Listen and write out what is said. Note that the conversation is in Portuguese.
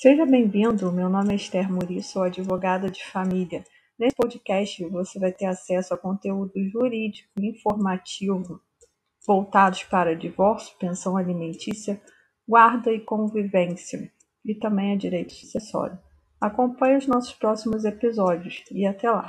Seja bem-vindo, meu nome é Esther Muri, sou advogada de família. Nesse podcast você vai ter acesso a conteúdo jurídico e informativo voltados para divórcio, pensão alimentícia, guarda e convivência e também a direito sucessório. Acompanhe os nossos próximos episódios e até lá!